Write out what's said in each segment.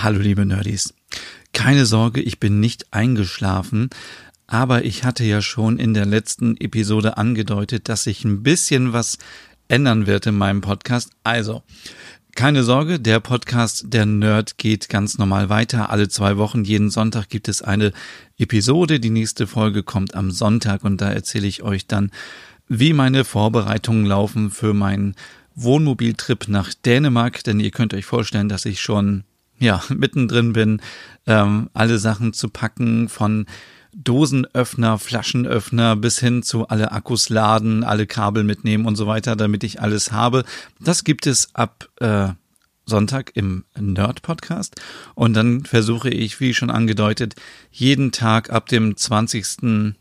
Hallo liebe Nerdies. Keine Sorge, ich bin nicht eingeschlafen, aber ich hatte ja schon in der letzten Episode angedeutet, dass sich ein bisschen was ändern wird in meinem Podcast. Also, keine Sorge, der Podcast Der Nerd geht ganz normal weiter. Alle zwei Wochen, jeden Sonntag gibt es eine Episode. Die nächste Folge kommt am Sonntag und da erzähle ich euch dann, wie meine Vorbereitungen laufen für meinen Wohnmobiltrip nach Dänemark, denn ihr könnt euch vorstellen, dass ich schon ja mittendrin bin, ähm, alle Sachen zu packen von Dosenöffner, Flaschenöffner bis hin zu alle Akkus laden, alle Kabel mitnehmen und so weiter, damit ich alles habe. Das gibt es ab äh, Sonntag im Nerd-Podcast. Und dann versuche ich, wie schon angedeutet, jeden Tag ab dem 20.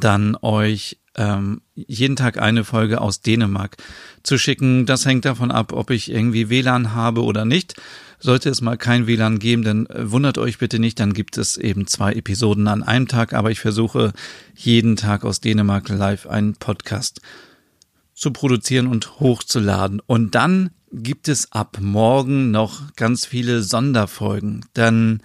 dann euch ähm, jeden Tag eine Folge aus Dänemark zu schicken. Das hängt davon ab, ob ich irgendwie WLAN habe oder nicht. Sollte es mal kein WLAN geben, dann äh, wundert euch bitte nicht, dann gibt es eben zwei Episoden an einem Tag, aber ich versuche jeden Tag aus Dänemark live einen Podcast zu produzieren und hochzuladen. Und dann gibt es ab morgen noch ganz viele Sonderfolgen. Dann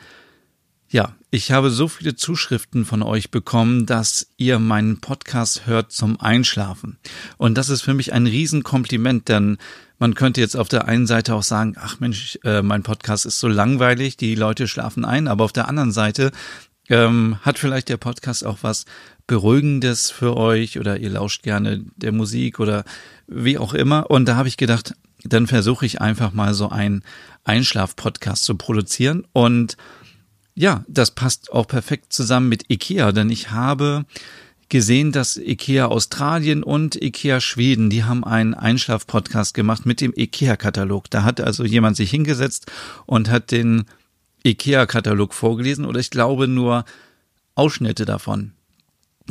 ja, ich habe so viele Zuschriften von euch bekommen, dass ihr meinen Podcast hört zum Einschlafen. Und das ist für mich ein Riesenkompliment, denn man könnte jetzt auf der einen Seite auch sagen, ach Mensch, äh, mein Podcast ist so langweilig, die Leute schlafen ein, aber auf der anderen Seite ähm, hat vielleicht der Podcast auch was Beruhigendes für euch oder ihr lauscht gerne der Musik oder wie auch immer. Und da habe ich gedacht, dann versuche ich einfach mal so einen Einschlaf-Podcast zu produzieren und ja, das passt auch perfekt zusammen mit IKEA, denn ich habe gesehen, dass IKEA Australien und IKEA Schweden, die haben einen Einschlaf-Podcast gemacht mit dem IKEA-Katalog. Da hat also jemand sich hingesetzt und hat den IKEA-Katalog vorgelesen oder ich glaube nur Ausschnitte davon.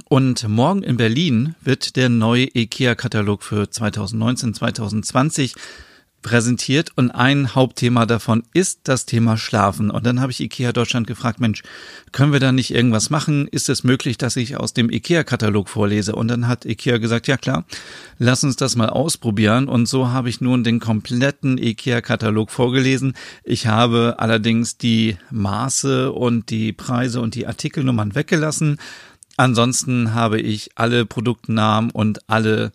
Und morgen in Berlin wird der neue IKEA-Katalog für 2019, 2020 präsentiert und ein Hauptthema davon ist das Thema Schlafen. Und dann habe ich IKEA Deutschland gefragt, Mensch, können wir da nicht irgendwas machen? Ist es möglich, dass ich aus dem IKEA-Katalog vorlese? Und dann hat IKEA gesagt, ja klar, lass uns das mal ausprobieren. Und so habe ich nun den kompletten IKEA-Katalog vorgelesen. Ich habe allerdings die Maße und die Preise und die Artikelnummern weggelassen. Ansonsten habe ich alle Produktnamen und alle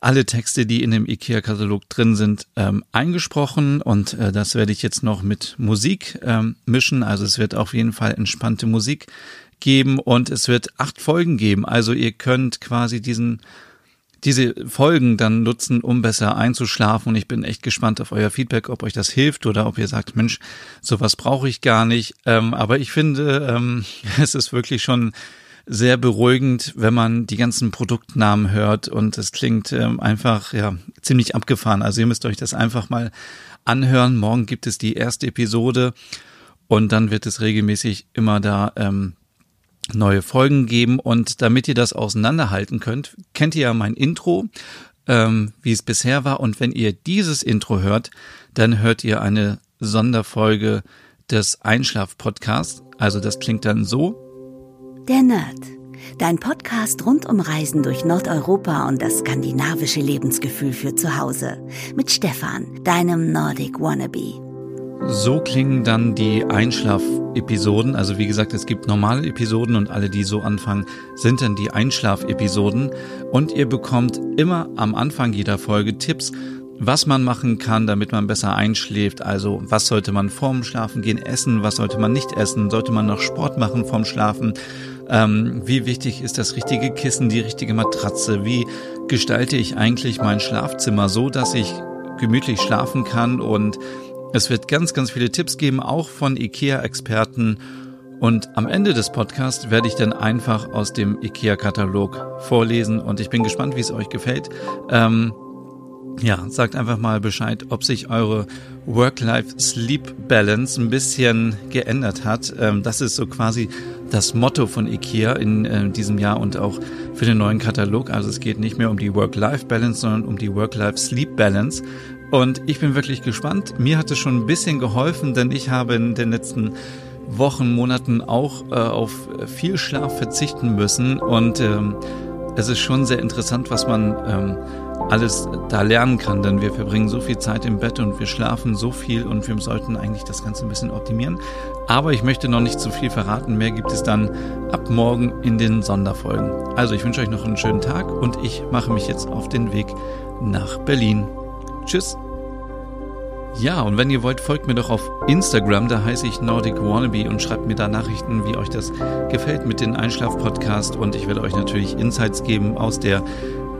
alle Texte, die in dem IKEA-Katalog drin sind, ähm, eingesprochen und äh, das werde ich jetzt noch mit Musik ähm, mischen. Also es wird auf jeden Fall entspannte Musik geben und es wird acht Folgen geben. Also ihr könnt quasi diesen diese Folgen dann nutzen, um besser einzuschlafen. Und ich bin echt gespannt auf euer Feedback, ob euch das hilft oder ob ihr sagt, Mensch, sowas brauche ich gar nicht. Ähm, aber ich finde, ähm, es ist wirklich schon sehr beruhigend, wenn man die ganzen Produktnamen hört und es klingt ähm, einfach ja ziemlich abgefahren. Also ihr müsst euch das einfach mal anhören. Morgen gibt es die erste Episode und dann wird es regelmäßig immer da ähm, neue Folgen geben. Und damit ihr das auseinanderhalten könnt, kennt ihr ja mein Intro, ähm, wie es bisher war. Und wenn ihr dieses Intro hört, dann hört ihr eine Sonderfolge des Einschlaf-Podcasts. Also das klingt dann so. Der Nerd. Dein Podcast rund um Reisen durch Nordeuropa und das skandinavische Lebensgefühl für zu Hause. Mit Stefan, deinem Nordic Wannabe. So klingen dann die Einschlaf-Episoden. Also wie gesagt, es gibt normale Episoden und alle, die so anfangen, sind dann die Einschlaf-Episoden. Und ihr bekommt immer am Anfang jeder Folge Tipps, was man machen kann, damit man besser einschläft. Also was sollte man vorm Schlafen gehen essen, was sollte man nicht essen, sollte man noch Sport machen vorm Schlafen ähm, wie wichtig ist das richtige Kissen, die richtige Matratze? Wie gestalte ich eigentlich mein Schlafzimmer so, dass ich gemütlich schlafen kann? Und es wird ganz, ganz viele Tipps geben, auch von IKEA-Experten. Und am Ende des Podcasts werde ich dann einfach aus dem IKEA-Katalog vorlesen und ich bin gespannt, wie es euch gefällt. Ähm, ja, sagt einfach mal Bescheid, ob sich eure Work-Life-Sleep-Balance ein bisschen geändert hat. Ähm, das ist so quasi das Motto von IKEA in äh, diesem Jahr und auch für den neuen Katalog. Also es geht nicht mehr um die Work-Life-Balance, sondern um die Work-Life-Sleep-Balance. Und ich bin wirklich gespannt. Mir hat es schon ein bisschen geholfen, denn ich habe in den letzten Wochen, Monaten auch äh, auf viel Schlaf verzichten müssen und ähm, es ist schon sehr interessant, was man ähm, alles da lernen kann, denn wir verbringen so viel Zeit im Bett und wir schlafen so viel und wir sollten eigentlich das Ganze ein bisschen optimieren. Aber ich möchte noch nicht zu viel verraten. Mehr gibt es dann ab morgen in den Sonderfolgen. Also ich wünsche euch noch einen schönen Tag und ich mache mich jetzt auf den Weg nach Berlin. Tschüss. Ja, und wenn ihr wollt, folgt mir doch auf Instagram, da heiße ich Nordic Wannabe und schreibt mir da Nachrichten, wie euch das gefällt mit den Einschlaf-Podcast und ich werde euch natürlich Insights geben aus der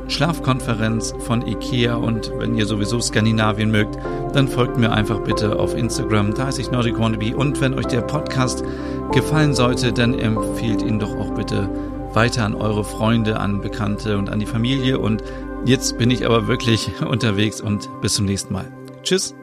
Schlafkonferenz von IKEA und wenn ihr sowieso Skandinavien mögt, dann folgt mir einfach bitte auf Instagram, da heiße ich Nordic Wannabe und wenn euch der Podcast gefallen sollte, dann empfehlt ihn doch auch bitte weiter an eure Freunde, an Bekannte und an die Familie und jetzt bin ich aber wirklich unterwegs und bis zum nächsten Mal. Tschüss!